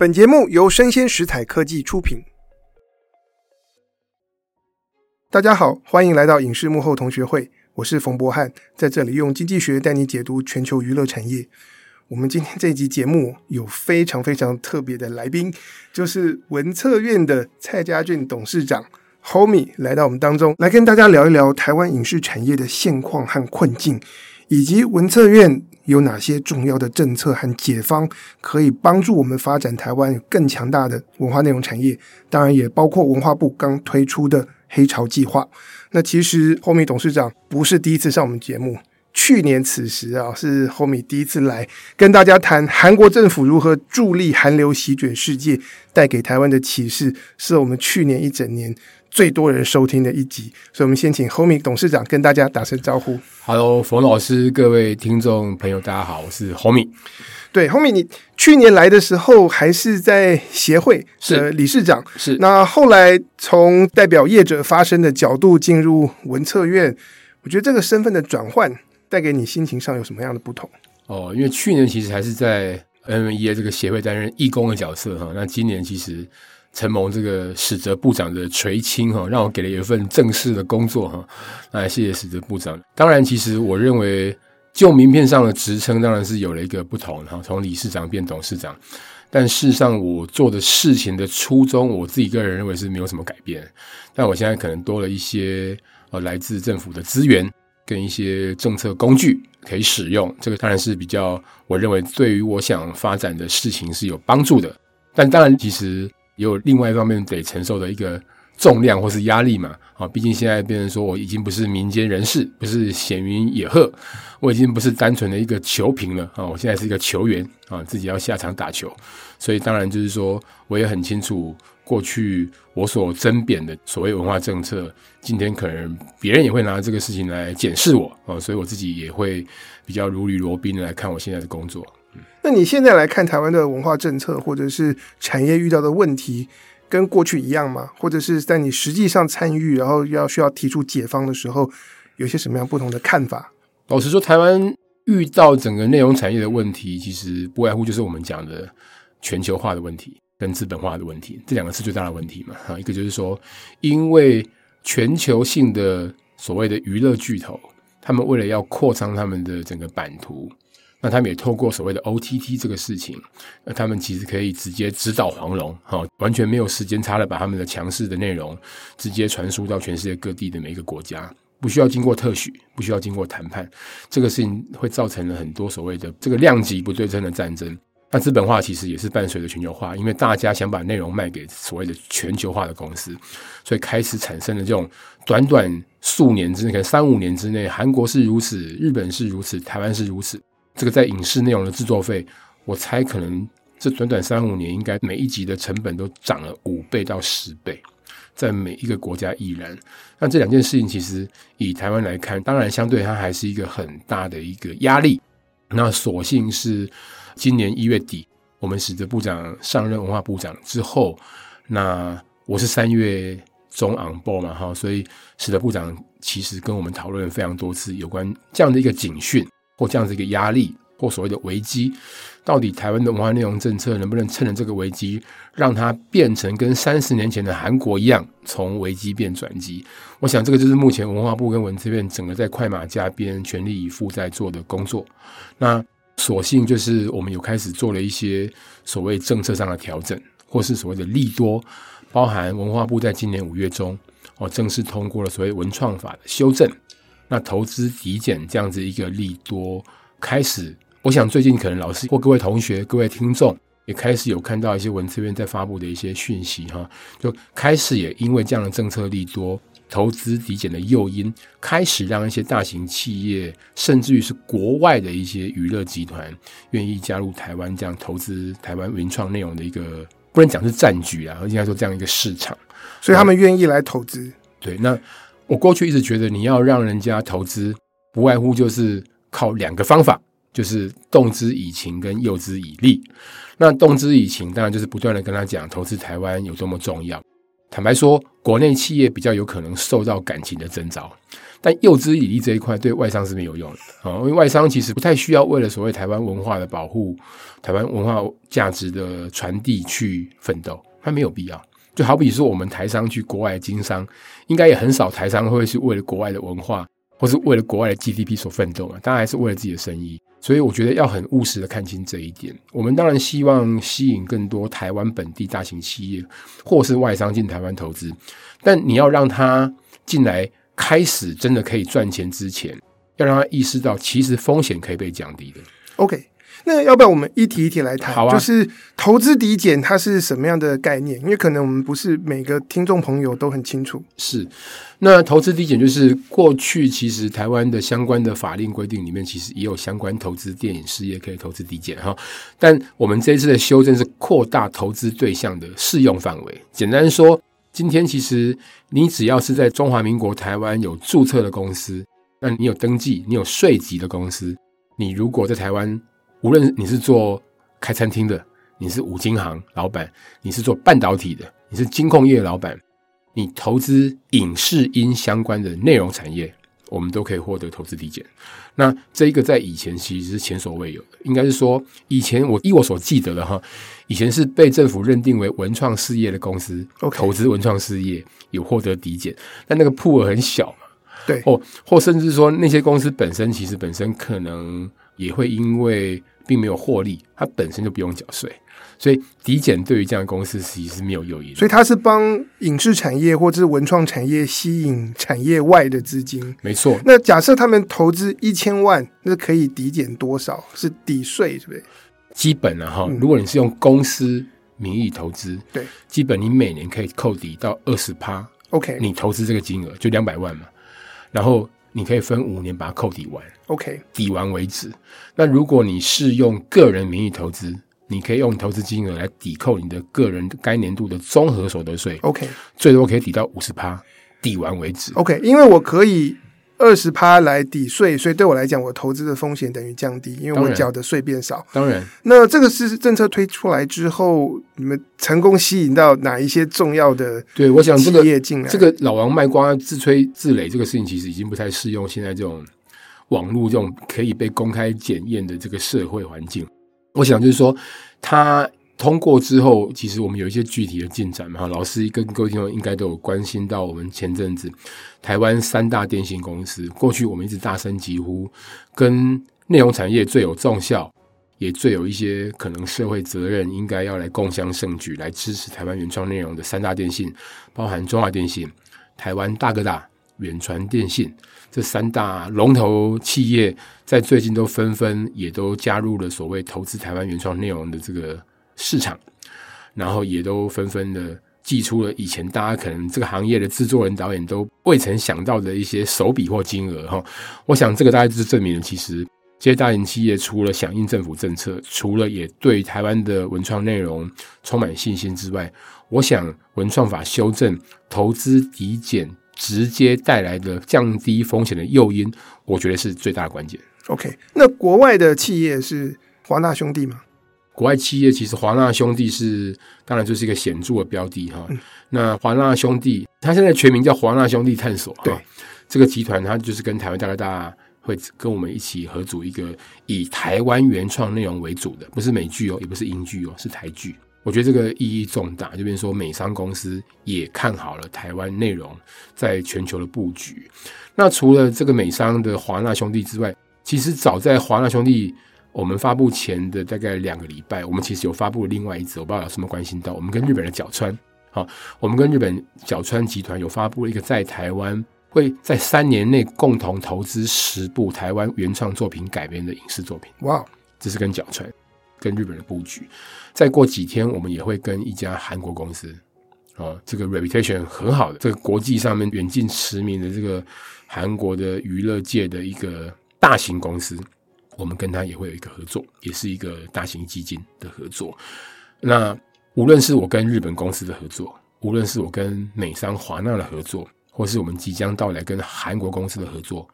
本节目由生鲜食材科技出品。大家好，欢迎来到影视幕后同学会，我是冯博翰，在这里用经济学带你解读全球娱乐产业。我们今天这集节目有非常非常特别的来宾，就是文策院的蔡家俊董事长 Homie 来到我们当中，来跟大家聊一聊台湾影视产业的现况和困境，以及文策院。有哪些重要的政策和解方可以帮助我们发展台湾更强大的文化内容产业？当然也包括文化部刚推出的黑潮计划。那其实 Homie 董事长不是第一次上我们节目，去年此时啊，是 Homie 第一次来跟大家谈韩国政府如何助力韩流席卷世界，带给台湾的启示，是我们去年一整年。最多人收听的一集，所以我们先请 Homie 董事长跟大家打声招呼。Hello，冯老师，各位听众朋友，大家好，我是 Homie。对，Homie，你去年来的时候还是在协会是理事长，是。那后来从代表业者发声的角度进入文策院，我觉得这个身份的转换带给你心情上有什么样的不同？哦，因为去年其实还是在 NMEA 这个协会担任义工的角色哈，那今年其实。承蒙这个史哲部长的垂青哈，让我给了一份正式的工作哈。那谢谢史哲部长。当然，其实我认为就名片上的职称当然是有了一个不同哈，从理事长变董事长。但事实上，我做的事情的初衷，我自己个人认为是没有什么改变。但我现在可能多了一些呃来自政府的资源跟一些政策工具可以使用。这个当然是比较我认为对于我想发展的事情是有帮助的。但当然，其实。也有另外一方面得承受的一个重量或是压力嘛，啊，毕竟现在变成说我已经不是民间人士，不是闲云野鹤，我已经不是单纯的一个球评了。啊，我现在是一个球员啊，自己要下场打球，所以当然就是说，我也很清楚过去我所争辩的所谓文化政策，今天可能别人也会拿这个事情来检视我。啊，所以我自己也会比较如履薄冰的来看我现在的工作。那你现在来看台湾的文化政策，或者是产业遇到的问题，跟过去一样吗？或者是在你实际上参与，然后要需要提出解方的时候，有些什么样不同的看法？老实说，台湾遇到整个内容产业的问题，其实不外乎就是我们讲的全球化的问题跟资本化的问题，这两个是最大的问题嘛。哈，一个就是说，因为全球性的所谓的娱乐巨头，他们为了要扩张他们的整个版图。那他们也透过所谓的 OTT 这个事情，那他们其实可以直接直捣黄龙，哈，完全没有时间差的把他们的强势的内容直接传输到全世界各地的每一个国家，不需要经过特许，不需要经过谈判，这个事情会造成了很多所谓的这个量级不对称的战争。那资本化其实也是伴随着全球化，因为大家想把内容卖给所谓的全球化的公司，所以开始产生了这种短短数年之内，可能三五年之内，韩国是如此，日本是如此，台湾是如此。这个在影视内容的制作费，我猜可能这短短三五年，应该每一集的成本都涨了五倍到十倍，在每一个国家依然。那这两件事情其实以台湾来看，当然相对它还是一个很大的一个压力。那所幸是今年一月底，我们史哲部长上任文化部长之后，那我是三月中 on board 嘛，哈，所以史哲部长其实跟我们讨论了非常多次有关这样的一个警讯。或这样子一个压力，或所谓的危机，到底台湾的文化内容政策能不能趁着这个危机，让它变成跟三十年前的韩国一样，从危机变转机？我想这个就是目前文化部跟文策院整个在快马加鞭、全力以赴在做的工作。那所幸就是我们有开始做了一些所谓政策上的调整，或是所谓的利多，包含文化部在今年五月中哦正式通过了所谓文创法的修正。那投资抵减这样子一个利多开始，我想最近可能老师或各位同学、各位听众也开始有看到一些文字院在发布的一些讯息哈，就开始也因为这样的政策利多、投资抵减的诱因，开始让一些大型企业，甚至于是国外的一些娱乐集团，愿意加入台湾这样投资台湾原创内容的一个，不能讲是战局啊，应该说这样一个市场，所以他们愿意来投资。对，那。我过去一直觉得，你要让人家投资，不外乎就是靠两个方法，就是动之以情跟诱之以利。那动之以情，当然就是不断的跟他讲投资台湾有多么重要。坦白说，国内企业比较有可能受到感情的征召，但诱之以利这一块对外商是没有用的啊，因为外商其实不太需要为了所谓台湾文化的保护、台湾文化价值的传递去奋斗，他没有必要。就好比说，我们台商去国外经商，应该也很少台商会是为了国外的文化，或是为了国外的 GDP 所奋斗啊，当然还是为了自己的生意。所以我觉得要很务实的看清这一点。我们当然希望吸引更多台湾本地大型企业或是外商进台湾投资，但你要让他进来开始真的可以赚钱之前，要让他意识到其实风险可以被降低的。OK。那要不要我们一题一题来谈？好啊，就是投资抵减它是什么样的概念？因为可能我们不是每个听众朋友都很清楚。是，那投资抵减就是过去其实台湾的相关的法令规定里面，其实也有相关投资电影事业可以投资抵减哈。但我们这一次的修正是扩大投资对象的适用范围。简单说，今天其实你只要是在中华民国台湾有注册的公司，那你有登记、你有税籍的公司，你如果在台湾。无论你是做开餐厅的，你是五金行老板，你是做半导体的，你是金控业老板，你投资影视音相关的内容产业，我们都可以获得投资抵减。那这一个在以前其实是前所未有的，应该是说以前我依我所记得的哈，以前是被政府认定为文创事业的公司.投资文创事业有获得抵减，但那个铺额很小嘛，对，或或甚至说那些公司本身其实本身可能也会因为。并没有获利，它本身就不用缴税，所以抵减对于这样的公司其实是没有诱因。所以它是帮影视产业或者是文创产业吸引产业外的资金。没错。那假设他们投资一千万，那可以抵减多少？是抵税，是不是？基本啊哈，如果你是用公司名义投资，对，基本你每年可以扣抵到二十趴。OK，你投资这个金额就两百万嘛，然后。你可以分五年把它扣抵完，OK，抵完为止。那如果你是用个人名义投资，你可以用投资金额来抵扣你的个人该年度的综合所得税，OK，最多可以抵到五十趴，抵完为止，OK，因为我可以。二十趴来抵税，所以对我来讲，我投资的风险等于降低，因为我缴的税变少。当然，那这个是政策推出来之后，你们成功吸引到哪一些重要的？对，我想这个业进来，这个老王卖瓜自吹自擂这个事情，其实已经不太适用现在这种网络这种可以被公开检验的这个社会环境。我想就是说，他。通过之后，其实我们有一些具体的进展嘛。老师跟各位听众应该都有关心到，我们前阵子台湾三大电信公司，过去我们一直大声疾呼，跟内容产业最有重效，也最有一些可能社会责任，应该要来共襄盛举，来支持台湾原创内容的三大电信，包含中华电信、台湾大哥大、远传电信这三大龙头企业，在最近都纷纷也都加入了所谓投资台湾原创内容的这个。市场，然后也都纷纷的祭出了以前大家可能这个行业的制作人、导演都未曾想到的一些手笔或金额哈。我想这个大概就是证明了，其实这些大型企业除了响应政府政策，除了也对台湾的文创内容充满信心之外，我想文创法修正、投资抵减直接带来的降低风险的诱因，我觉得是最大的关键。OK，那国外的企业是华纳兄弟吗？国外企业其实华纳兄弟是，当然就是一个显著的标的哈。嗯、那华纳兄弟，它现在全名叫华纳兄弟探索哈。对，这个集团它就是跟台湾大哥大会跟我们一起合组一个以台湾原创内容为主的，不是美剧哦，也不是英剧哦，是台剧。我觉得这个意义重大，就变成说美商公司也看好了台湾内容在全球的布局。那除了这个美商的华纳兄弟之外，其实早在华纳兄弟。我们发布前的大概两个礼拜，我们其实有发布另外一则，我不知道有什么关心到。我们跟日本的角川，好，我们跟日本角川集团有发布了一个在台湾会在三年内共同投资十部台湾原创作品改编的影视作品。哇，这是跟角川跟日本的布局。再过几天，我们也会跟一家韩国公司，哦，这个 reputation 很好的，这个国际上面远近驰名的这个韩国的娱乐界的一个大型公司。我们跟他也会有一个合作，也是一个大型基金的合作。那无论是我跟日本公司的合作，无论是我跟美商华纳的合作，或是我们即将到来跟韩国公司的合作，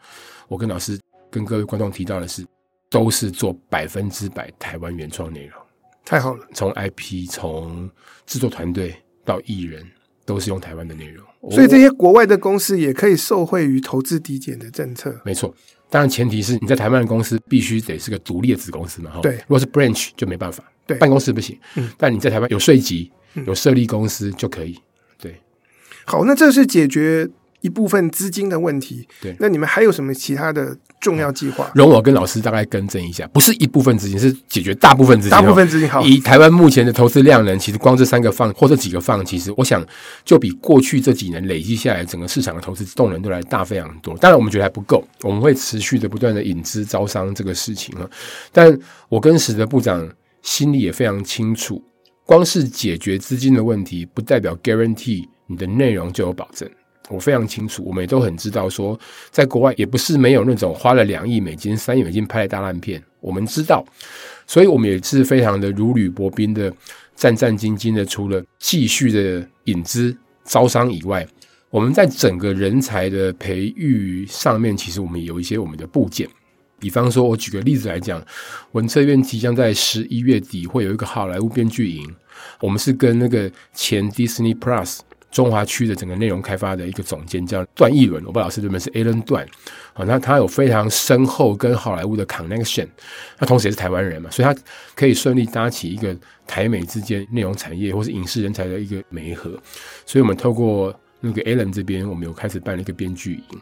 我跟老师跟各位观众提到的是，都是做百分之百台湾原创内容。太好了，从 IP，从制作团队到艺人都是用台湾的内容。所以这些国外的公司也可以受惠于投资抵减的政策。没错，当然前提是你在台湾的公司必须得是个独立的子公司嘛。哈，对，如果是 branch 就没办法，对，办公室不行。嗯，但你在台湾有税籍、有设立公司就可以。对，好，那这是解决一部分资金的问题。对，那你们还有什么其他的？重要计划，容我跟老师大概更正一下，不是一部分资金，是解决大部分资金。大部分资金好。以台湾目前的投资量能，其实光这三个 fund 或这几个 fund，其实我想就比过去这几年累积下来整个市场的投资动能都来大非常多。当然，我们觉得还不够，我们会持续的不断的引资招商这个事情啊。但我跟史德部长心里也非常清楚，光是解决资金的问题，不代表 guarantee 你的内容就有保证。我非常清楚，我们也都很知道，说在国外也不是没有那种花了两亿美金、三亿美金拍的大烂片。我们知道，所以我们也是非常的如履薄冰的、战战兢兢的。除了继续的引资招商以外，我们在整个人才的培育上面，其实我们有一些我们的部件。比方说，我举个例子来讲，文策院即将在十一月底会有一个好莱坞编剧营，我们是跟那个前 Disney Plus。中华区的整个内容开发的一个总监叫段奕伦，我不知道老师对面是 Alan 段，好，那他有非常深厚跟好莱坞的 connection，那同时也是台湾人嘛，所以他可以顺利搭起一个台美之间内容产业或是影视人才的一个媒合，所以我们透过那个 Alan 这边，我们有开始办了一个编剧营，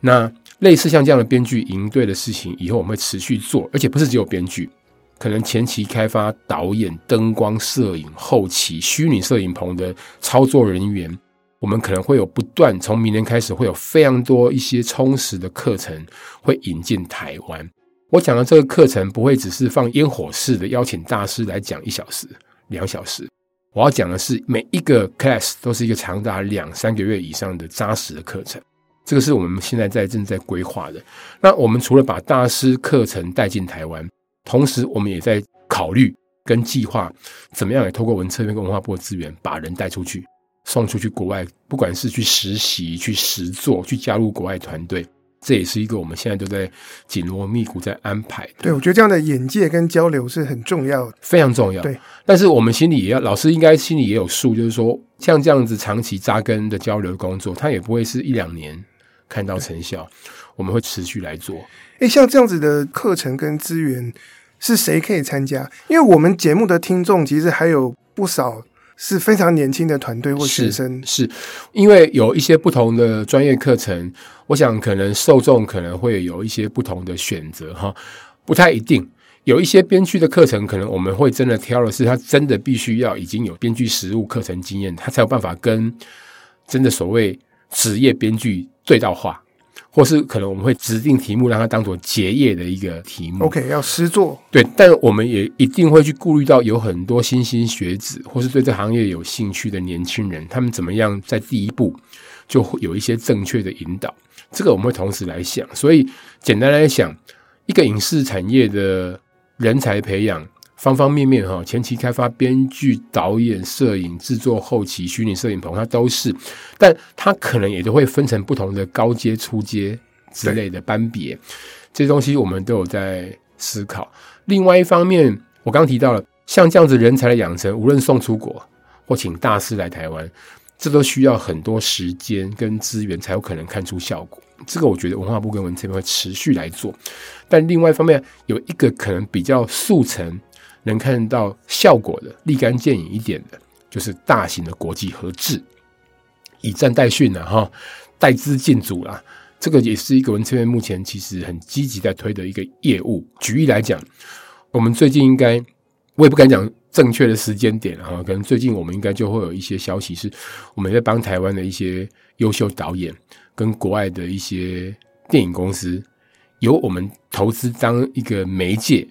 那类似像这样的编剧营队的事情，以后我们会持续做，而且不是只有编剧。可能前期开发、导演、灯光、摄影、后期、虚拟摄影棚的操作人员，我们可能会有不断从明年开始会有非常多一些充实的课程会引进台湾。我讲的这个课程不会只是放烟火式的邀请大师来讲一小时、两小时，我要讲的是每一个 class 都是一个长达两三个月以上的扎实的课程。这个是我们现在在正在规划的。那我们除了把大师课程带进台湾。同时，我们也在考虑跟计划，怎么样也透过文策院跟文化部的资源，把人带出去，送出去国外，不管是去实习、去实做、去加入国外团队，这也是一个我们现在都在紧锣密鼓在安排的。对，我觉得这样的眼界跟交流是很重要的，非常重要。对，但是我们心里也要，老师应该心里也有数，就是说，像这样子长期扎根的交流工作，它也不会是一两年看到成效，我们会持续来做。诶，像这样子的课程跟资源。是谁可以参加？因为我们节目的听众其实还有不少是非常年轻的团队或学生，是，是因为有一些不同的专业课程，我想可能受众可能会有一些不同的选择哈，不太一定。有一些编剧的课程，可能我们会真的挑的是他真的必须要已经有编剧实务课程经验，他才有办法跟真的所谓职业编剧对到话。或是可能我们会指定题目让它当做结业的一个题目，OK，要诗作。对，但我们也一定会去顾虑到有很多新兴学子，或是对这行业有兴趣的年轻人，他们怎么样在第一步就会有一些正确的引导。这个我们会同时来想。所以简单来讲，一个影视产业的人才培养。方方面面哈，前期开发、编剧、导演、摄影、制作、后期、虚拟摄影棚，它都是，但它可能也都会分成不同的高阶、初阶之类的班别，这些东西我们都有在思考。另外一方面，我刚刚提到了，像这样子人才的养成，无论送出国或请大师来台湾，这都需要很多时间跟资源才有可能看出效果。这个我觉得文化部跟文策会持续来做，但另外一方面，有一个可能比较速成。能看到效果的、立竿见影一点的，就是大型的国际合制，以战代训呐，哈，带资进组啦，这个也是一个文策院目前其实很积极在推的一个业务。举例来讲，我们最近应该，我也不敢讲正确的时间点哈，可能最近我们应该就会有一些消息，是我们在帮台湾的一些优秀导演跟国外的一些电影公司，由我们投资当一个媒介，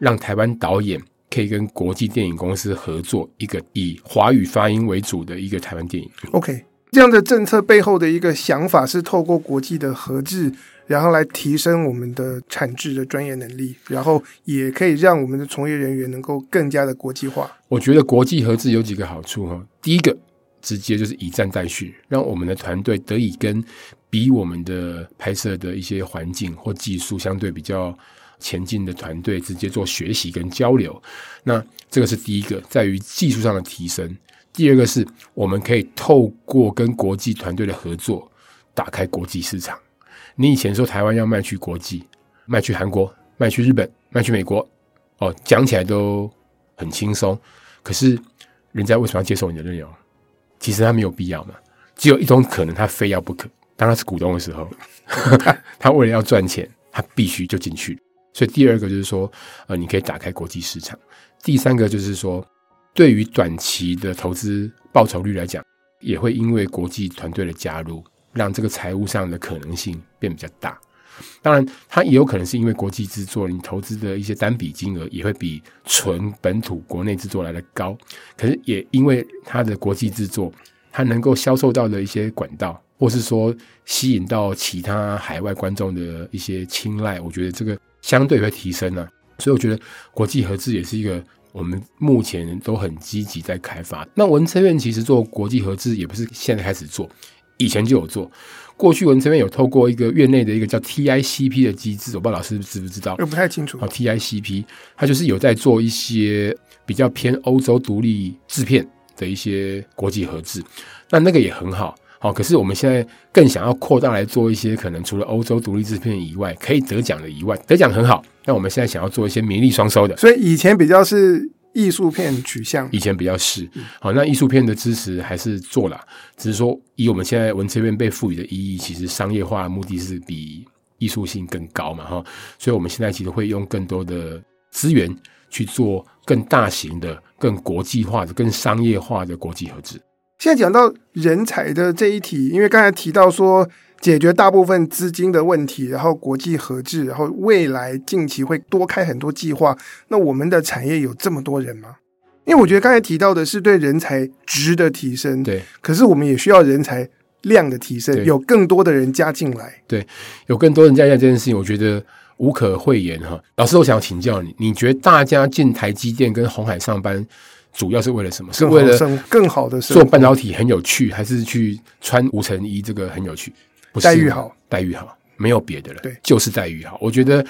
让台湾导演。可以跟国际电影公司合作一个以华语发音为主的一个台湾电影。OK，这样的政策背后的一个想法是透过国际的合制，然后来提升我们的产制的专业能力，然后也可以让我们的从业人员能够更加的国际化。我觉得国际合制有几个好处哈，第一个直接就是以战代训，让我们的团队得以跟比我们的拍摄的一些环境或技术相对比较。前进的团队直接做学习跟交流，那这个是第一个，在于技术上的提升。第二个是我们可以透过跟国际团队的合作，打开国际市场。你以前说台湾要卖去国际，卖去韩国，卖去日本，卖去美国，哦，讲起来都很轻松。可是人家为什么要接受你的内容？其实他没有必要嘛。只有一种可能，他非要不可。当他是股东的时候，他为了要赚钱，他必须就进去。所以第二个就是说，呃，你可以打开国际市场。第三个就是说，对于短期的投资报酬率来讲，也会因为国际团队的加入，让这个财务上的可能性变比较大。当然，它也有可能是因为国际制作，你投资的一些单笔金额也会比纯本土国内制作来的高。可是也因为它的国际制作，它能够销售到的一些管道，或是说吸引到其他海外观众的一些青睐，我觉得这个相对会提升呢、啊。所以我觉得国际合资也是一个我们目前都很积极在开发。那文策院其实做国际合资也不是现在开始做，以前就有做。过去文策院有透过一个院内的一个叫 TICP 的机制，我不知道老师知不知道？我不太清楚。好，TICP 它就是有在做一些比较偏欧洲独立制片的一些国际合资，那那个也很好。好，可是我们现在更想要扩大来做一些可能除了欧洲独立制片以外可以得奖的以外，得奖很好。那我们现在想要做一些名利双收的，所以以前比较是。艺术片取向，以前比较是好，那艺术片的支持还是做了，只是说以我们现在文策院被赋予的意义，其实商业化的目的是比艺术性更高嘛，哈，所以我们现在其实会用更多的资源去做更大型的、更国际化的、更商业化的国际合资。现在讲到人才的这一题，因为刚才提到说。解决大部分资金的问题，然后国际合制，然后未来近期会多开很多计划。那我们的产业有这么多人吗？因为我觉得刚才提到的是对人才值的提升，对。可是我们也需要人才量的提升，有更多的人加进来。对，有更多人加进来这件事情，我觉得无可讳言哈。老师，我想要请教你，你觉得大家进台积电跟红海上班，主要是为了什么？是为了更好的做半导体很有趣，还是去穿无尘衣这个很有趣？不是待遇好，待遇好，没有别的了。对，就是待遇好。我觉得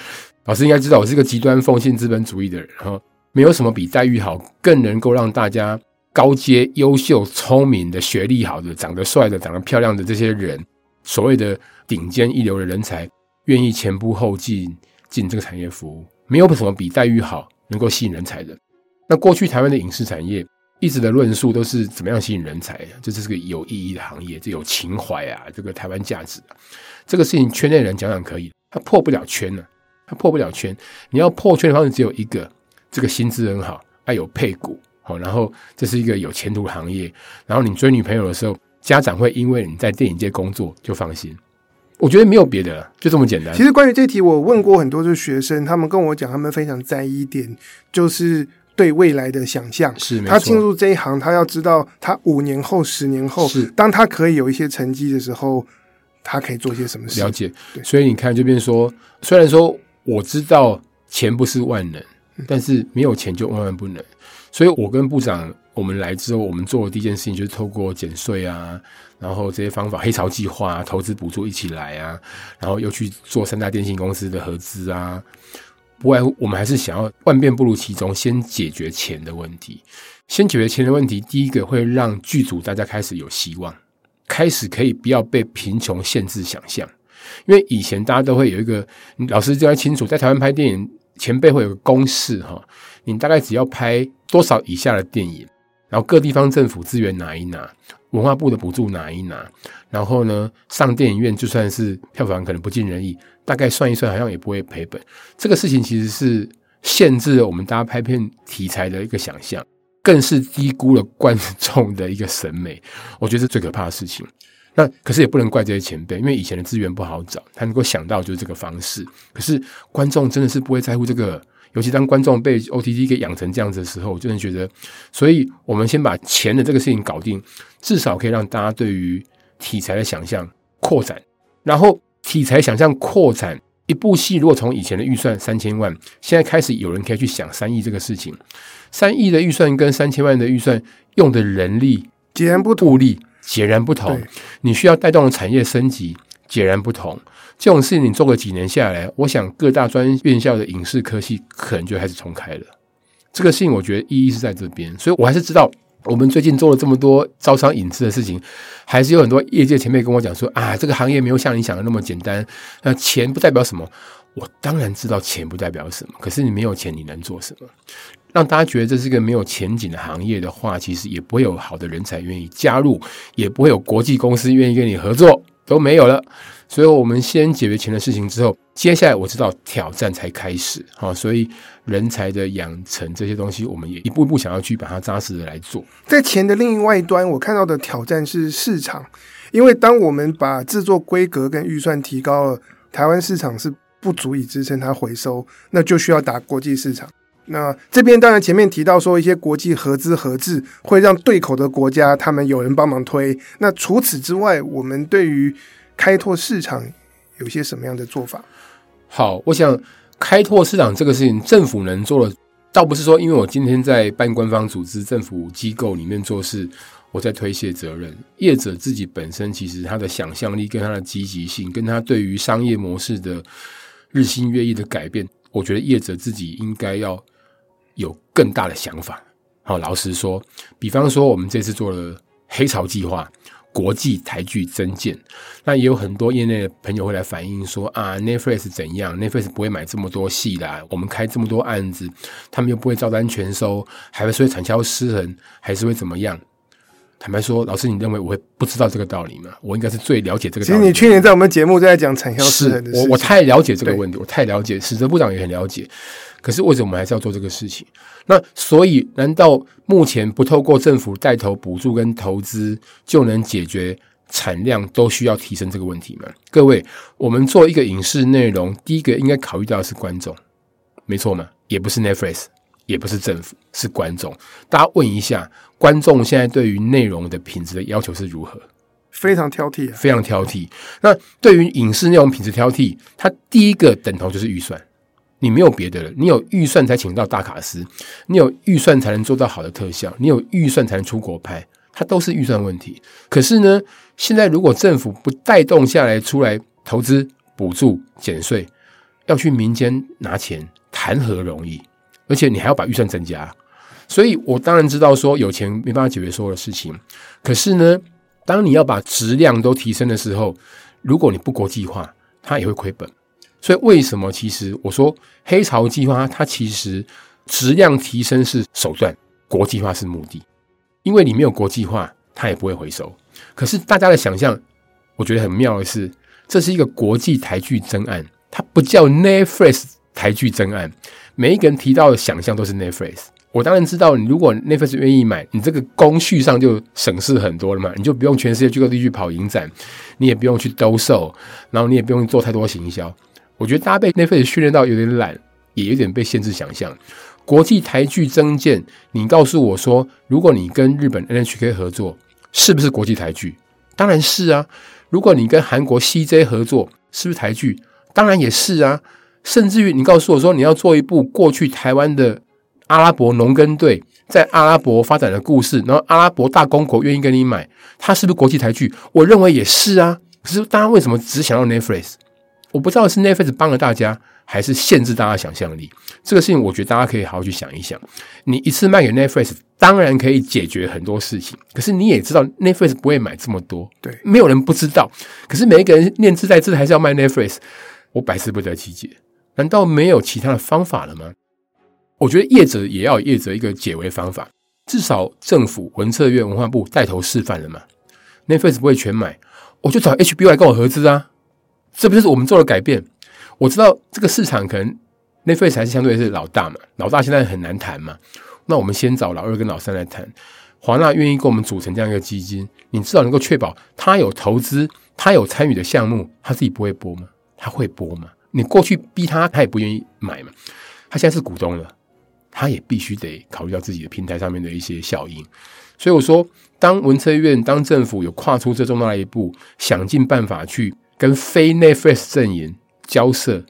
老师应该知道，我是一个极端奉献资本主义的人。然后没有什么比待遇好更能够让大家高阶、优秀、聪明的、学历好的、长得帅的、长得漂亮的这些人，所谓的顶尖一流的人才，愿意前仆后继进这个产业服务。没有什么比待遇好能够吸引人才的。那过去台湾的影视产业。一直的论述都是怎么样吸引人才，这是个有意义的行业，这有情怀啊，这个台湾价值啊，这个事情圈内人讲讲可以，他破不了圈呢、啊，他破不了圈。你要破圈的方式只有一个，这个薪资很好，还有配股，好，然后这是一个有前途的行业，然后你追女朋友的时候，家长会因为你在电影界工作就放心。我觉得没有别的，就这么简单。其实关于这题，我问过很多的学生，他们跟我讲，他们非常在意一点，就是。对未来的想象，是他进入这一行，他要知道他五年后、十年后，是当他可以有一些成绩的时候，他可以做些什么事？了解，所以你看，这边说，虽然说我知道钱不是万能，但是没有钱就万万不能。所以我跟部长我们来之后，我们做的第一件事情就是透过减税啊，然后这些方法、黑潮计划啊、投资补助一起来啊，然后又去做三大电信公司的合资啊。不外乎，我们还是想要万变不如其宗，先解决钱的问题。先解决钱的问题，第一个会让剧组大家开始有希望，开始可以不要被贫穷限制想象。因为以前大家都会有一个老师就要清楚，在台湾拍电影，前辈会有个公式哈，你大概只要拍多少以下的电影，然后各地方政府资源拿一拿，文化部的补助拿一拿，然后呢，上电影院就算是票房可能不尽人意。大概算一算，好像也不会赔本。这个事情其实是限制了我们大家拍片题材的一个想象，更是低估了观众的一个审美。我觉得是最可怕的事情。那可是也不能怪这些前辈，因为以前的资源不好找，他能够想到就是这个方式。可是观众真的是不会在乎这个，尤其当观众被 OTT 给养成这样子的时候，我真的觉得，所以我们先把钱的这个事情搞定，至少可以让大家对于题材的想象扩展，然后。题材想象扩展一部戏，如果从以前的预算三千万，现在开始有人可以去想三亿这个事情。三亿的预算跟三千万的预算用的人力截然不同，物力截然不同。你需要带动的产业升级截然不同。这种事情你做个几年下来，我想各大专院校的影视科系可能就开始重开了。这个事情我觉得意义是在这边，所以我还是知道我们最近做了这么多招商引资的事情，还是有很多业界前辈跟我讲说啊，这个行业没有像你想的那么简单。那钱不代表什么，我当然知道钱不代表什么，可是你没有钱，你能做什么？让大家觉得这是一个没有前景的行业的话，其实也不会有好的人才愿意加入，也不会有国际公司愿意跟你合作，都没有了。所以，我们先解决钱的事情之后，接下来我知道挑战才开始。好，所以人才的养成这些东西，我们也一步一步想要去把它扎实的来做。在钱的另外一端，我看到的挑战是市场，因为当我们把制作规格跟预算提高了，台湾市场是不足以支撑它回收，那就需要打国际市场。那这边当然前面提到说一些国际合资合制会让对口的国家他们有人帮忙推。那除此之外，我们对于开拓市场有些什么样的做法？好，我想开拓市场这个事情，政府能做的，倒不是说因为我今天在办官方组织、政府机构里面做事，我在推卸责任。业者自己本身其实他的想象力、跟他的积极性、跟他对于商业模式的日新月异的改变，我觉得业者自己应该要有更大的想法。好，老实说，比方说我们这次做了黑潮计划。国际台剧增建，那也有很多业内的朋友会来反映说啊，Netflix 怎样？Netflix 不会买这么多戏啦，我们开这么多案子，他们又不会照单全收，还会说产销失衡，还是会怎么样？坦白说，老师，你认为我会不知道这个道理吗？我应该是最了解这个道理。其实你去年在我们节目在讲产销失衡的事，我我太了解这个问题，我太了解，史哲部长也很了解。可是为什么我们还是要做这个事情？那所以，难道目前不透过政府带头补助跟投资，就能解决产量都需要提升这个问题吗？各位，我们做一个影视内容，第一个应该考虑到的是观众，没错吗？也不是 Netflix，也不是政府，是观众。大家问一下，观众现在对于内容的品质的要求是如何？非常挑剔啊，非常挑剔。那对于影视内容品质挑剔，它第一个等同就是预算。你没有别的了，你有预算才请到大卡司，你有预算才能做到好的特效，你有预算才能出国拍，它都是预算问题。可是呢，现在如果政府不带动下来出来投资、补助、减税，要去民间拿钱，谈何容易？而且你还要把预算增加，所以我当然知道说有钱没办法解决所有的事情。可是呢，当你要把质量都提升的时候，如果你不国际化，它也会亏本。所以，为什么其实我说黑潮计划它其实质量提升是手段，国际化是目的。因为你没有国际化，它也不会回收。可是大家的想象，我觉得很妙的是，这是一个国际台剧增案，它不叫 Netflix 台剧增案。每一个人提到的想象都是 Netflix。我当然知道，你如果 Netflix 愿意买，你这个工序上就省事很多了嘛，你就不用全世界去各地去跑影展，你也不用去兜售，然后你也不用做太多行销。我觉得大家被 Netflix 训练到有点懒，也有点被限制想象。国际台剧增建，你告诉我说，如果你跟日本 NHK 合作，是不是国际台剧？当然是啊。如果你跟韩国 CJ 合作，是不是台剧？当然也是啊。甚至于你告诉我说，你要做一部过去台湾的阿拉伯农耕队在阿拉伯发展的故事，然后阿拉伯大公国愿意跟你买，它是不是国际台剧？我认为也是啊。可是大家为什么只想要 Netflix？我不知道是 Netflix 帮了大家，还是限制大家想象力。这个事情，我觉得大家可以好好去想一想。你一次卖给 Netflix，当然可以解决很多事情。可是你也知道，Netflix 不会买这么多。对，没有人不知道。可是每一个人念兹在兹，还是要卖 Netflix。我百思不得其解。难道没有其他的方法了吗？我觉得业者也要有业者一个解围方法。至少政府、文策院、文化部带头示范了嘛。Netflix 不会全买，我就找 HBO 来跟我合资啊。这不就是我们做了改变？我知道这个市场可能 Netflix 还是相对是老大嘛，老大现在很难谈嘛。那我们先找老二跟老三来谈。华纳愿意跟我们组成这样一个基金，你至少能够确保他有投资，他有参与的项目，他自己不会播吗？他会播吗？你过去逼他，他也不愿意买嘛。他现在是股东了，他也必须得考虑到自己的平台上面的一些效应。所以我说，当文策院、当政府有跨出这重大一步，想尽办法去。跟非 Netflix 阵营交涉，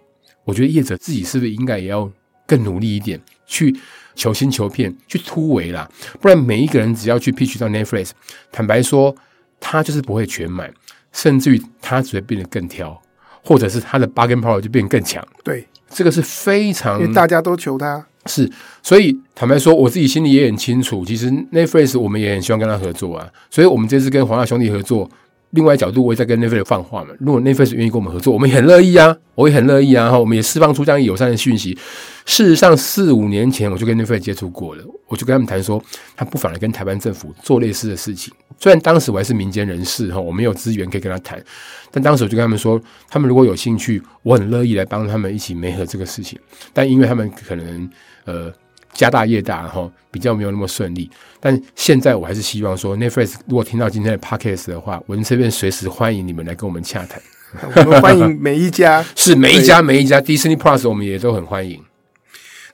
我觉得业者自己是不是应该也要更努力一点，去求新求变，去突围啦？不然每一个人只要去 pitch 到 Netflix，坦白说，他就是不会全买，甚至于他只会变得更挑，或者是他的 bargain power 就变得更强。对，这个是非常，因为大家都求他，是，所以坦白说，我自己心里也很清楚，其实 Netflix 我们也很希望跟他合作啊。所以我们这次跟华纳兄弟合作。另外角度，我也在跟 Netflix 放话嘛。如果 Netflix 愿意跟我们合作，我们也很乐意啊，我也很乐意啊。哈，我们也释放出这样友善的讯息。事实上，四五年前我就跟 Netflix 接触过了，我就跟他们谈说，他不妨来跟台湾政府做类似的事情。虽然当时我还是民间人士哈，我没有资源可以跟他谈，但当时我就跟他们说，他们如果有兴趣，我很乐意来帮他们一起媒合这个事情。但因为他们可能呃。家大业大，哈，比较没有那么顺利。但现在我还是希望说，Netflix 如果听到今天的 Podcast 的话，我们这边随时欢迎你们来跟我们洽谈。我们欢迎每一家，是每一家每一家 Disney Plus，我们也都很欢迎。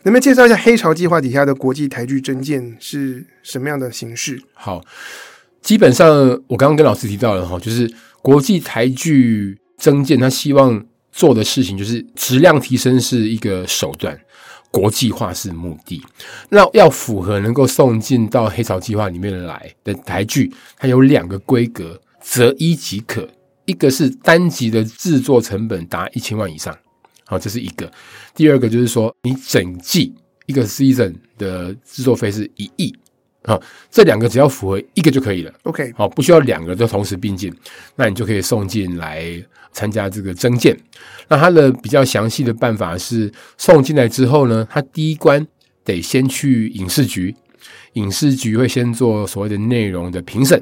能不能介绍一下黑潮计划底下的国际台剧征件是什么样的形式？好，基本上我刚刚跟老师提到了哈，就是国际台剧征件，他希望做的事情就是质量提升是一个手段。国际化是目的，那要符合能够送进到黑潮计划里面来的台剧，它有两个规格，择一即可。一个是单集的制作成本达一千万以上，好，这是一个；第二个就是说，你整季一个 season 的制作费是一亿，好，这两个只要符合一个就可以了。OK，好，不需要两个都同时并进，那你就可以送进来。参加这个征件，那它的比较详细的办法是送进来之后呢，他第一关得先去影视局，影视局会先做所谓的内容的评审。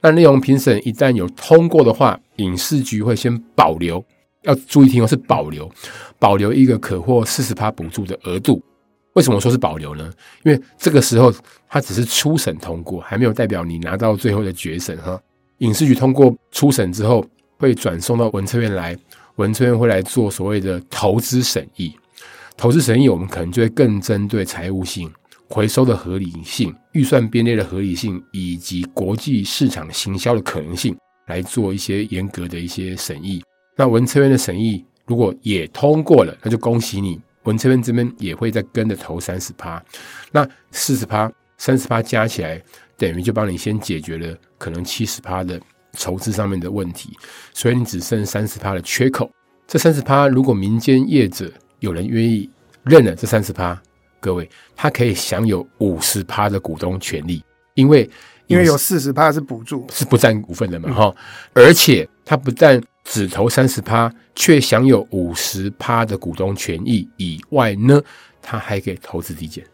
那内容评审一旦有通过的话，影视局会先保留，要注意听哦，是保留，保留一个可获四十趴补助的额度。为什么说是保留呢？因为这个时候他只是初审通过，还没有代表你拿到最后的决审哈。影视局通过初审之后。会转送到文策院来，文策院会来做所谓的投资审议。投资审议，我们可能就会更针对财务性、回收的合理性、预算编列的合理性，以及国际市场行销的可能性，来做一些严格的一些审议。那文策院的审议如果也通过了，那就恭喜你，文策院这边也会再跟着投三十趴。那四十趴、三十趴加起来，等于就帮你先解决了可能七十趴的。筹资上面的问题，所以你只剩三十趴的缺口。这三十趴，如果民间业者有人愿意认了这三十趴，各位，他可以享有五十趴的股东权利，因为因为有四十趴是补助，是不占股份的嘛，哈、嗯。而且他不但只投三十趴，却享有五十趴的股东权益以外呢，他还可以投资抵减，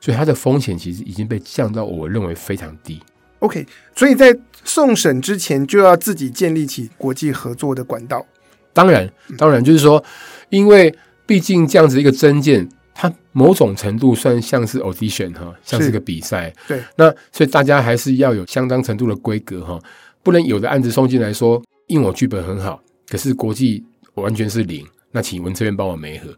所以他的风险其实已经被降到我认为非常低。OK，所以在送审之前就要自己建立起国际合作的管道。当然，当然就是说，因为毕竟这样子一个增件，它某种程度算像是 audition 哈，像是个比赛。对，那所以大家还是要有相当程度的规格哈，不能有的案子送进来说，因为我剧本很好，可是国际完全是零，那请文这边帮我媒合，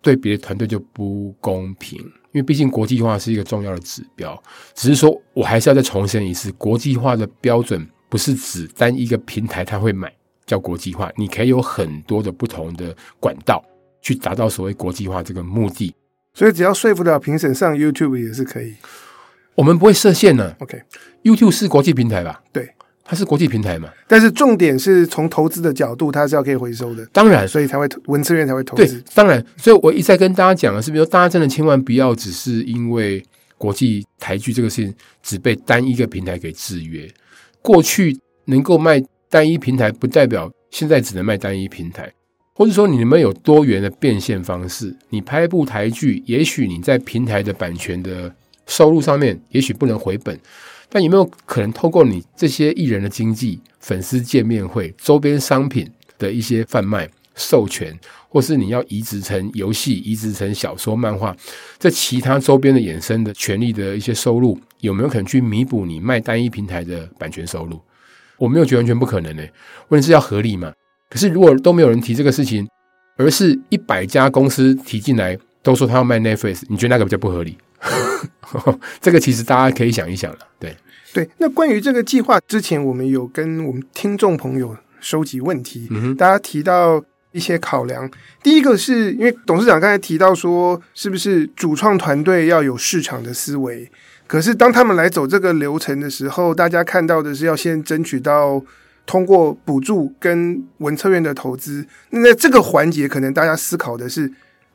对别的团队就不公平。因为毕竟国际化是一个重要的指标，只是说我还是要再重申一次，国际化的标准不是指单一个平台它会买叫国际化，你可以有很多的不同的管道去达到所谓国际化这个目的。所以只要说服了评审，上 YouTube 也是可以。我们不会设限呢。OK，YouTube 是国际平台吧？对。它是国际平台嘛？但是重点是从投资的角度，它是要可以回收的。当然，所以才会文策院才会投资。对，当然，所以我一再跟大家讲的是，比如说大家真的千万不要只是因为国际台剧这个事情只被单一个平台给制约。过去能够卖单一平台，不代表现在只能卖单一平台，或者说你们有多元的变现方式。你拍一部台剧，也许你在平台的版权的收入上面，也许不能回本。但有没有可能透过你这些艺人的经纪、粉丝见面会、周边商品的一些贩卖、授权，或是你要移植成游戏、移植成小说、漫画，这其他周边的衍生的权利的一些收入，有没有可能去弥补你卖单一平台的版权收入？我没有觉得完全不可能呢、问题是要合理嘛？可是如果都没有人提这个事情，而是一百家公司提进来，都说他要卖 Netflix，你觉得那个比较不合理？这个其实大家可以想一想了，对对。那关于这个计划，之前我们有跟我们听众朋友收集问题，嗯，大家提到一些考量。第一个是因为董事长刚才提到说，是不是主创团队要有市场的思维？可是当他们来走这个流程的时候，大家看到的是要先争取到通过补助跟文策院的投资。那在这个环节，可能大家思考的是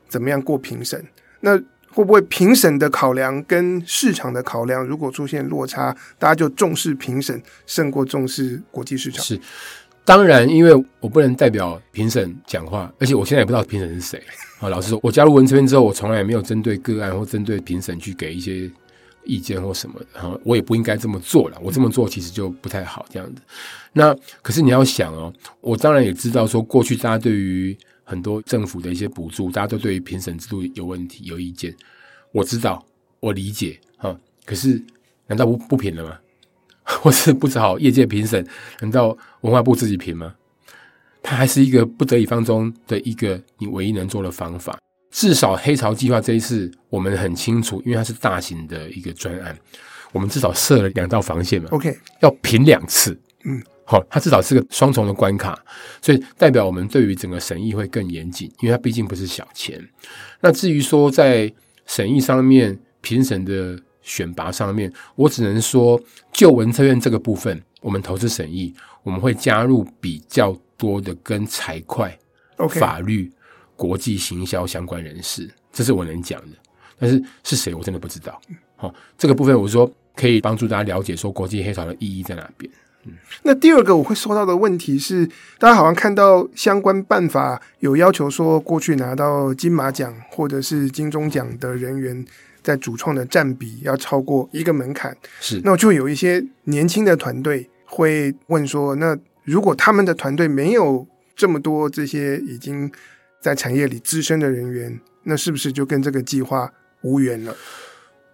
怎么样过评审？那会不会评审的考量跟市场的考量如果出现落差，大家就重视评审胜过重视国际市场？是，当然，因为我不能代表评审讲话，而且我现在也不知道评审是谁。啊，老实说，我加入文这边之后，我从来也没有针对个案或针对评审去给一些意见或什么的。哈，我也不应该这么做了。我这么做其实就不太好，这样子。那可是你要想哦，我当然也知道说，过去大家对于很多政府的一些补助，大家都对于评审制度有问题、有意见。我知道，我理解，哈。可是，难道不不评了吗？或是不找业界评审？难道文化部自己评吗？它还是一个不得已方中的一个你唯一能做的方法。至少黑潮计划这一次，我们很清楚，因为它是大型的一个专案，我们至少设了两道防线嘛。OK，要评两次，嗯。好，它至少是个双重的关卡，所以代表我们对于整个审议会更严谨，因为它毕竟不是小钱。那至于说在审议上面、评审的选拔上面，我只能说，就文策院这个部分，我们投资审议，我们会加入比较多的跟财会.法律、国际行销相关人士，这是我能讲的。但是是谁，我真的不知道。好，这个部分我说可以帮助大家了解说国际黑潮的意义在哪边。那第二个我会收到的问题是，大家好像看到相关办法有要求说，过去拿到金马奖或者是金钟奖的人员，在主创的占比要超过一个门槛。是，那就有一些年轻的团队会问说，那如果他们的团队没有这么多这些已经在产业里资深的人员，那是不是就跟这个计划无缘了？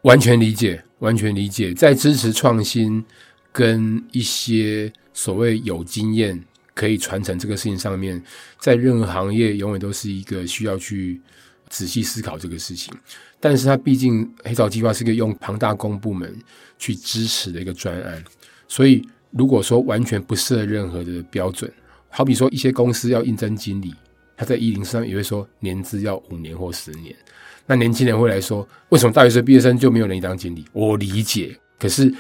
完全理解，完全理解，在支持创新。跟一些所谓有经验可以传承这个事情上面，在任何行业永远都是一个需要去仔细思考这个事情。但是它毕竟黑潮计划是一个用庞大公部门去支持的一个专案，所以如果说完全不设任何的标准，好比说一些公司要应征经理，他在104上也会说年资要五年或十年，那年轻人会来说，为什么大学生毕业生就没有人当经理？我理解，可是。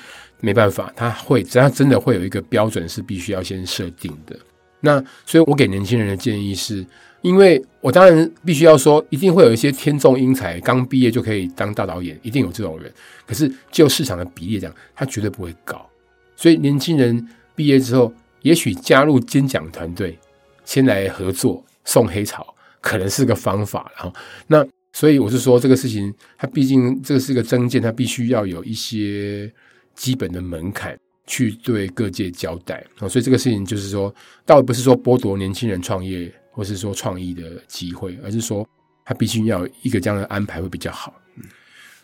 没办法，他会，只要真的会有一个标准是必须要先设定的。那所以，我给年轻人的建议是，因为我当然必须要说，一定会有一些天纵英才，刚毕业就可以当大导演，一定有这种人。可是就市场的比例讲，他绝对不会高。所以，年轻人毕业之后，也许加入金奖团队，先来合作送黑潮，可能是个方法。然后，那所以我是说，这个事情，它毕竟这个是个增件，它必须要有一些。基本的门槛去对各界交代啊，所以这个事情就是说，倒不是说剥夺年轻人创业或是说创意的机会，而是说他必须要一个这样的安排会比较好。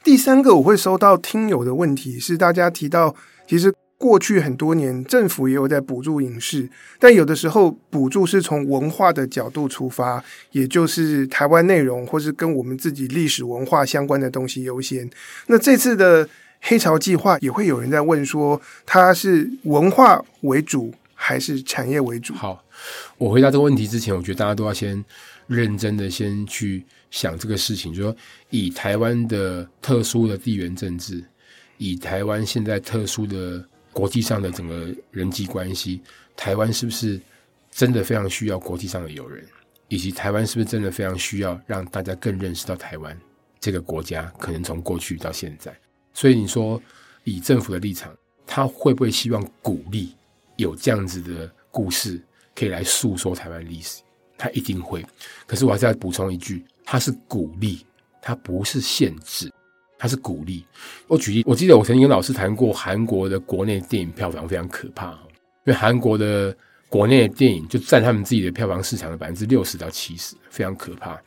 第三个我会收到听友的问题是，大家提到其实过去很多年政府也有在补助影视，但有的时候补助是从文化的角度出发，也就是台湾内容或是跟我们自己历史文化相关的东西优先。那这次的。黑潮计划也会有人在问说，它是文化为主还是产业为主？好，我回答这个问题之前，我觉得大家都要先认真的先去想这个事情，就是说以台湾的特殊的地缘政治，以台湾现在特殊的国际上的整个人际关系，台湾是不是真的非常需要国际上的友人，以及台湾是不是真的非常需要让大家更认识到台湾这个国家？可能从过去到现在。所以你说，以政府的立场，他会不会希望鼓励有这样子的故事可以来诉说台湾历史？他一定会。可是我还是要补充一句，他是鼓励，他不是限制，他是鼓励。我举例，我记得我曾经跟老师谈过，韩国的国内电影票房非常可怕，因为韩国的国内电影就占他们自己的票房市场的百分之六十到七十，非常可怕。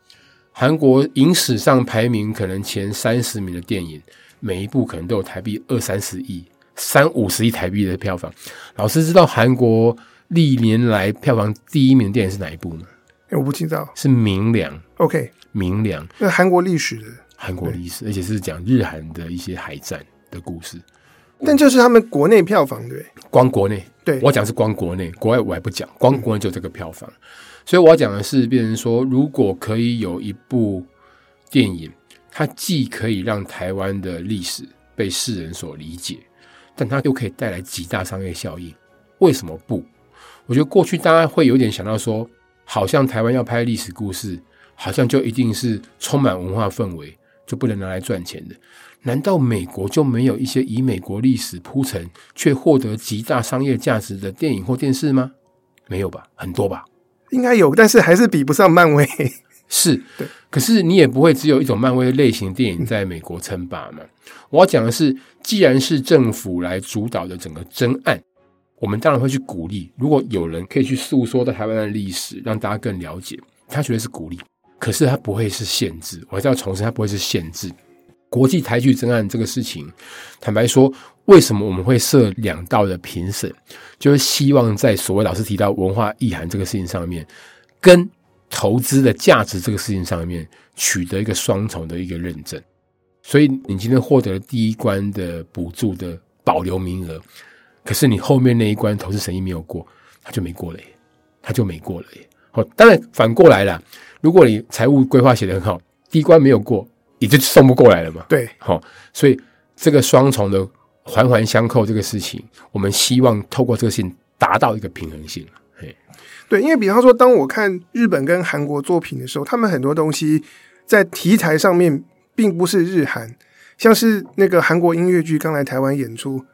韩国影史上排名可能前三十名的电影。每一部可能都有台币二三十亿、三五十亿台币的票房。老师知道韩国历年来票房第一名的电影是哪一部吗？欸，我不知道，是《明良》。OK，《明良》那韩国历史的，韩国历史，而且是讲日韩的一些海战的故事。但就是他们国内票房对？光国内，对，我讲是光国内，国外我还不讲，光国内就这个票房。嗯、所以我要讲的是，变成说，如果可以有一部电影。它既可以让台湾的历史被世人所理解，但它又可以带来极大商业效应。为什么不？我觉得过去大家会有点想到说，好像台湾要拍历史故事，好像就一定是充满文化氛围，就不能拿来赚钱的？难道美国就没有一些以美国历史铺陈却获得极大商业价值的电影或电视吗？没有吧，很多吧？应该有，但是还是比不上漫威。是，对。可是你也不会只有一种漫威类型电影在美国称霸嘛？我要讲的是，既然是政府来主导的整个侦案，我们当然会去鼓励。如果有人可以去诉说在台湾的历史，让大家更了解，他绝对是鼓励。可是他不会是限制，我还是要重申，他不会是限制。国际台剧侦案这个事情，坦白说，为什么我们会设两道的评审？就是希望在所谓老师提到文化意涵这个事情上面，跟投资的价值这个事情上面取得一个双重的一个认证，所以你今天获得了第一关的补助的保留名额，可是你后面那一关投资审议没有过，他就没过了耶，他就没过了耶。好，当然反过来了，如果你财务规划写得很好，第一关没有过，也就送不过来了嘛。对，好，所以这个双重的环环相扣这个事情，我们希望透过这个事情达到一个平衡性。对，因为比方说，当我看日本跟韩国作品的时候，他们很多东西在题材上面并不是日韩，像是那个韩国音乐剧刚来台湾演出，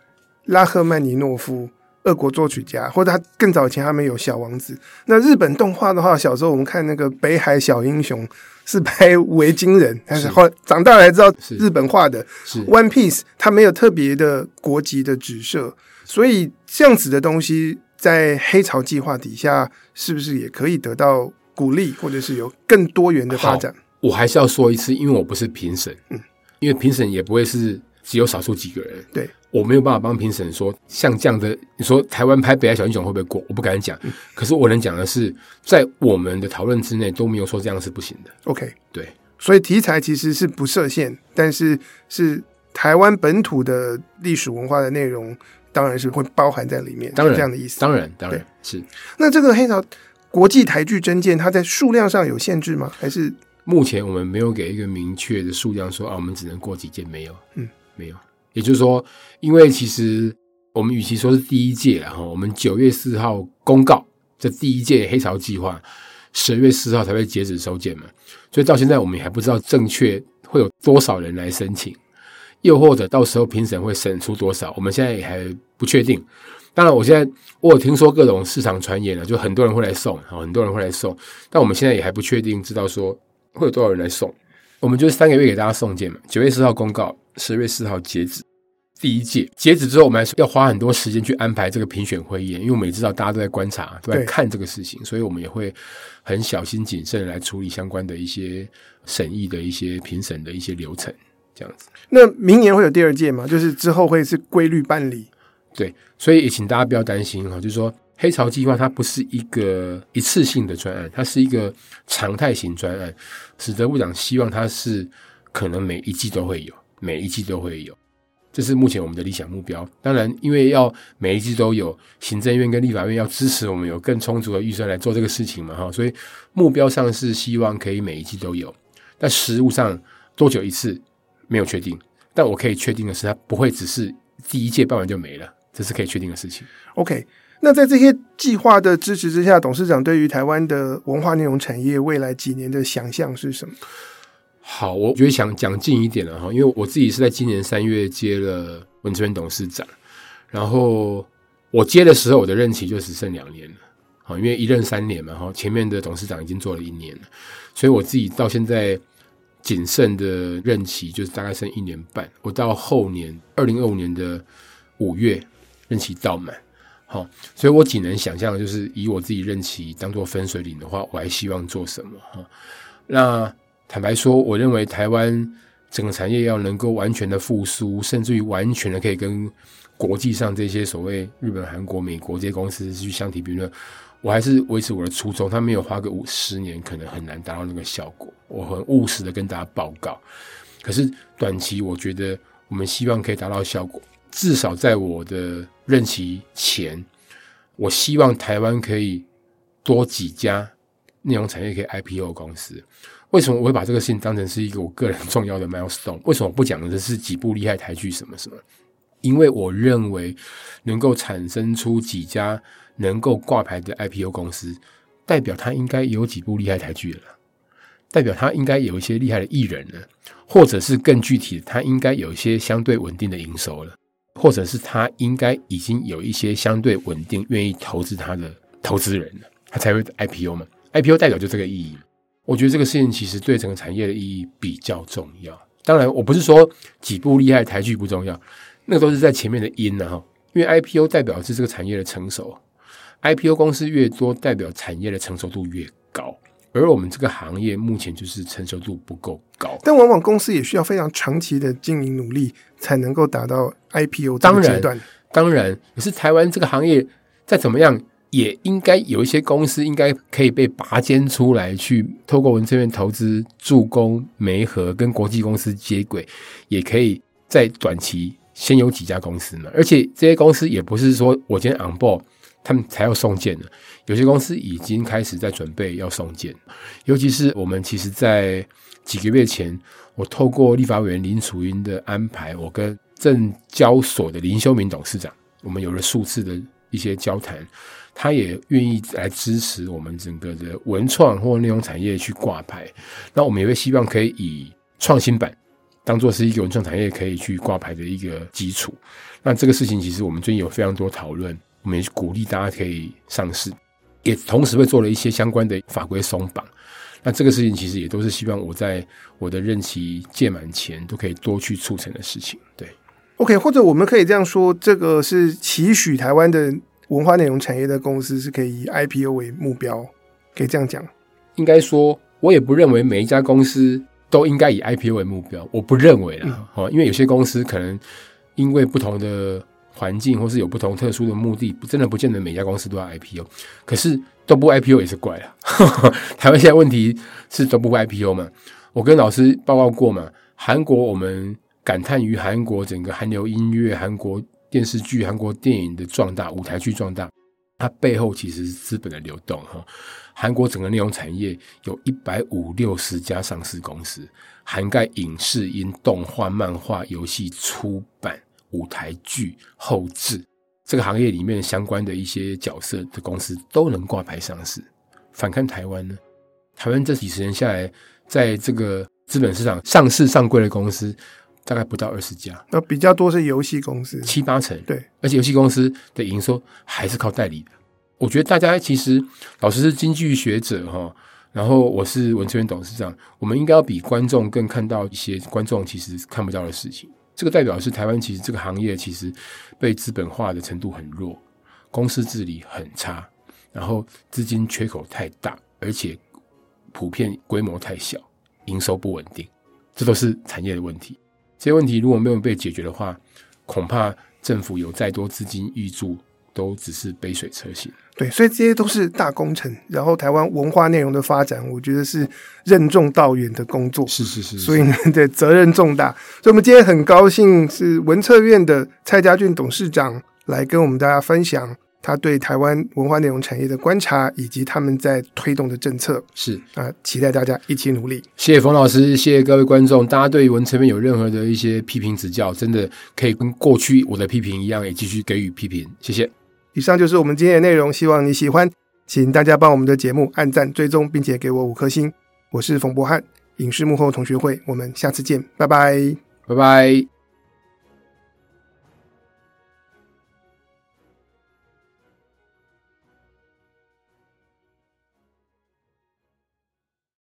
拉赫曼尼诺夫，俄国作曲家，或者他更早以前他们有小王子。那日本动画的话，小时候我们看那个北海小英雄是拍维京人，但是后来长大才知道日本画的。是 One Piece，它没有特别的国籍的指涉，所以这样子的东西。在黑潮计划底下，是不是也可以得到鼓励，或者是有更多元的发展？我还是要说一次，因为我不是评审，嗯，因为评审也不会是只有少数几个人，对，我没有办法帮评审说像这样的，你说台湾拍《北海小英雄》会不会过？我不敢讲，嗯，可是我能讲的是，在我们的讨论之内都没有说这样是不行的。OK，对，所以题材其实是不设限，但是是台湾本土的历史文化的内容。当然是会包含在里面，当然这样的意思。当然，当然是。那这个黑潮国际台剧征件，它在数量上有限制吗？还是目前我们没有给一个明确的数量说，说啊，我们只能过几件？没有，嗯，没有。也就是说，因为其实我们与其说是第一届，然后我们九月四号公告这第一届黑潮计划，十月四号才会截止收件嘛，所以到现在我们还不知道正确会有多少人来申请。又或者到时候评审会审出多少，我们现在也还不确定。当然，我现在我有听说各种市场传言了，就很多人会来送，很多人会来送。但我们现在也还不确定，知道说会有多少人来送。我们就是三个月给大家送件嘛，九月四号公告，十月四号截止。第一届截止之后，我们还是要花很多时间去安排这个评选会议，因为我们也知道大家都在观察，都在看这个事情，所以我们也会很小心谨慎来处理相关的一些审议的一些评审的一些流程。这样子，那明年会有第二届吗？就是之后会是规律办理？对，所以也请大家不要担心哈，就是说黑潮计划它不是一个一次性的专案，它是一个常态型专案。使得部长希望它是可能每一季都会有，每一季都会有，这是目前我们的理想目标。当然，因为要每一季都有，行政院跟立法院要支持我们有更充足的预算来做这个事情嘛哈，所以目标上是希望可以每一季都有，但实务上多久一次？没有确定，但我可以确定的是，它不会只是第一届办完就没了，这是可以确定的事情。OK，那在这些计划的支持之下，董事长对于台湾的文化内容产业未来几年的想象是什么？好，我觉得想讲近一点了哈，因为我自己是在今年三月接了文策院董事长，然后我接的时候，我的任期就只剩两年了，好，因为一任三年嘛，哈，前面的董事长已经做了一年了，所以我自己到现在。仅剩的任期就是大概剩一年半，我到后年二零二五年的五月任期到满，好，所以我仅能想象就是以我自己任期当做分水岭的话，我还希望做什么哈？那坦白说，我认为台湾整个产业要能够完全的复苏，甚至于完全的可以跟国际上这些所谓日本、韩国、美国这些公司去相提并论。我还是维持我的初衷，他没有花个五十年，可能很难达到那个效果。我很务实的跟大家报告，可是短期我觉得我们希望可以达到效果，至少在我的任期前，我希望台湾可以多几家内容产业可以 IPO 公司。为什么我会把这个事情当成是一个我个人重要的 milestone？为什么不讲的是几部厉害台剧什么什么？因为我认为能够产生出几家。能够挂牌的 IPO 公司，代表他应该有几部厉害台剧了。代表他应该有一些厉害的艺人了，或者是更具体的，他应该有一些相对稳定的营收了，或者是他应该已经有一些相对稳定愿意投资他的投资人了，他才会 IPO 嘛。IPO 代表就这个意义。我觉得这个事情其实对整个产业的意义比较重要。当然，我不是说几部厉害台剧不重要，那个都是在前面的因呢哈。因为 IPO 代表是这个产业的成熟，IPO 公司越多，代表产业的成熟度越高。而我们这个行业目前就是成熟度不够高，但往往公司也需要非常长期的经营努力，才能够达到 IPO 当然阶段。当然，可是台湾这个行业再怎么样，也应该有一些公司应该可以被拔尖出来，去透过文策院投资助攻媒合跟国际公司接轨，也可以在短期先有几家公司嘛。而且这些公司也不是说我今天 on board。他们才要送件呢，有些公司已经开始在准备要送件，尤其是我们其实，在几个月前，我透过立法委员林楚茵的安排，我跟证交所的林修明董事长，我们有了数次的一些交谈，他也愿意来支持我们整个的文创或内容产业去挂牌，那我们也会希望可以以创新版当做是一个文创产业可以去挂牌的一个基础，那这个事情其实我们最近有非常多讨论。我们也鼓励大家可以上市，也同时会做了一些相关的法规松绑。那这个事情其实也都是希望我在我的任期届满前都可以多去促成的事情。对，OK，或者我们可以这样说，这个是期许台湾的文化内容产业的公司是可以以 IPO 为目标，可以这样讲。应该说，我也不认为每一家公司都应该以 IPO 为目标，我不认为啦。哦、嗯，因为有些公司可能因为不同的。环境或是有不同特殊的目的，真的不见得每家公司都要 IPO。可是都不 IPO 也是怪了。台湾现在问题是都不 IPO 嘛？我跟老师报告过嘛。韩国我们感叹于韩国整个韩流音乐、韩国电视剧、韩国电影的壮大，舞台剧壮大，它背后其实是资本的流动哈。韩国整个内容产业有一百五六十家上市公司，涵盖影视音、动画、漫画、游戏、出版。舞台剧后制这个行业里面相关的一些角色的公司都能挂牌上市。反看台湾呢？台湾这几十年下来，在这个资本市场上市上柜的公司大概不到二十家，那比较多是游戏公司，七八成。对，而且游戏公司的营收还是靠代理的。我觉得大家其实老师是经济学者哈，然后我是文策院董事长，我们应该要比观众更看到一些观众其实看不到的事情。这个代表是台湾，其实这个行业其实被资本化的程度很弱，公司治理很差，然后资金缺口太大，而且普遍规模太小，营收不稳定，这都是产业的问题。这些问题如果没有被解决的话，恐怕政府有再多资金挹注，都只是杯水车薪。对，所以这些都是大工程。然后台湾文化内容的发展，我觉得是任重道远的工作。是是是，是。所以呢，对，责任重大。所以我们今天很高兴是文策院的蔡家俊董事长来跟我们大家分享他对台湾文化内容产业的观察，以及他们在推动的政策。是啊，期待大家一起努力。谢谢冯老师，谢谢各位观众。大家对于文成面有任何的一些批评指教，真的可以跟过去我的批评一样，也继续给予批评。谢谢。以上就是我们今天的内容，希望你喜欢，请大家帮我们的节目按赞、追踪，并且给我五颗星。我是冯博翰，影视幕后同学会，我们下次见，拜拜，拜拜。